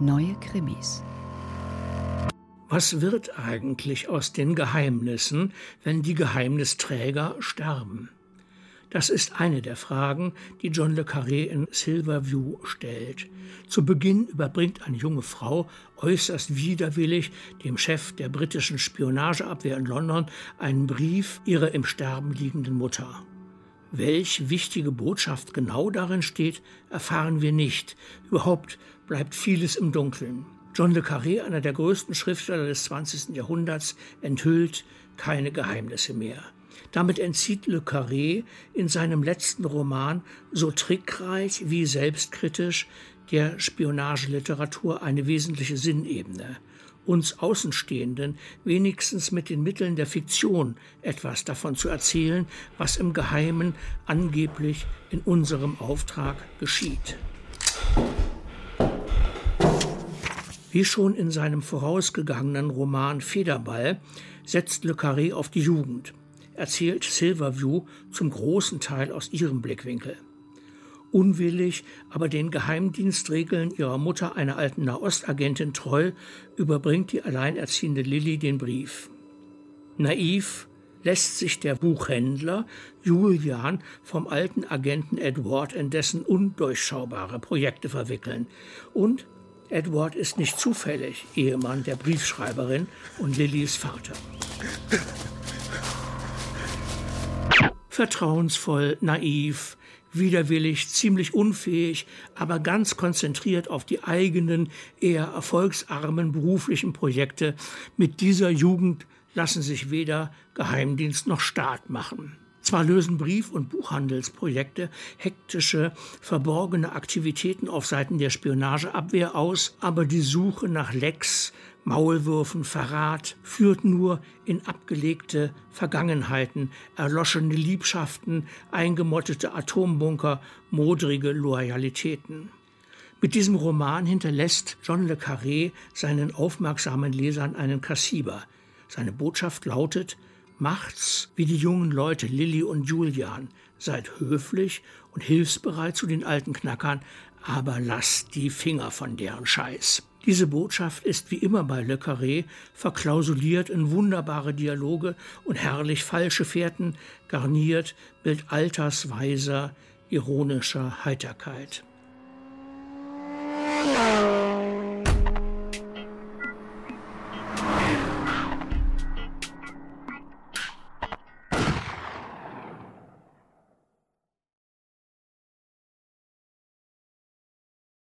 Neue Krimis. Was wird eigentlich aus den Geheimnissen, wenn die Geheimnisträger sterben? Das ist eine der Fragen, die John le Carré in Silverview stellt. Zu Beginn überbringt eine junge Frau äußerst widerwillig dem Chef der britischen Spionageabwehr in London einen Brief ihrer im Sterben liegenden Mutter. Welch wichtige Botschaft genau darin steht, erfahren wir nicht. Überhaupt bleibt vieles im Dunkeln. John le Carré, einer der größten Schriftsteller des 20. Jahrhunderts, enthüllt keine Geheimnisse mehr. Damit entzieht Le Carré in seinem letzten Roman so trickreich wie selbstkritisch der Spionageliteratur eine wesentliche Sinnebene uns Außenstehenden wenigstens mit den Mitteln der Fiktion etwas davon zu erzählen, was im Geheimen angeblich in unserem Auftrag geschieht. Wie schon in seinem vorausgegangenen Roman Federball setzt Le Carré auf die Jugend, erzählt Silverview zum großen Teil aus ihrem Blickwinkel unwillig, aber den Geheimdienstregeln ihrer Mutter, einer alten Nahostagentin, treu, überbringt die alleinerziehende Lilly den Brief. Naiv lässt sich der Buchhändler Julian vom alten Agenten Edward in dessen undurchschaubare Projekte verwickeln. Und Edward ist nicht zufällig Ehemann der Briefschreiberin und Lillys Vater. Vertrauensvoll, naiv, widerwillig, ziemlich unfähig, aber ganz konzentriert auf die eigenen, eher erfolgsarmen beruflichen Projekte. Mit dieser Jugend lassen sich weder Geheimdienst noch Staat machen. Zwar lösen Brief- und Buchhandelsprojekte hektische, verborgene Aktivitäten auf Seiten der Spionageabwehr aus, aber die Suche nach Lecks, Maulwürfen, Verrat führt nur in abgelegte Vergangenheiten, erloschene Liebschaften, eingemottete Atombunker, modrige Loyalitäten. Mit diesem Roman hinterlässt John le Carré seinen aufmerksamen Lesern einen Kassiber. Seine Botschaft lautet, Macht's wie die jungen Leute Lilly und Julian. Seid höflich und hilfsbereit zu den alten Knackern, aber lasst die Finger von deren Scheiß. Diese Botschaft ist wie immer bei Le Carré verklausuliert in wunderbare Dialoge und herrlich falsche Fährten, garniert mit altersweiser, ironischer Heiterkeit.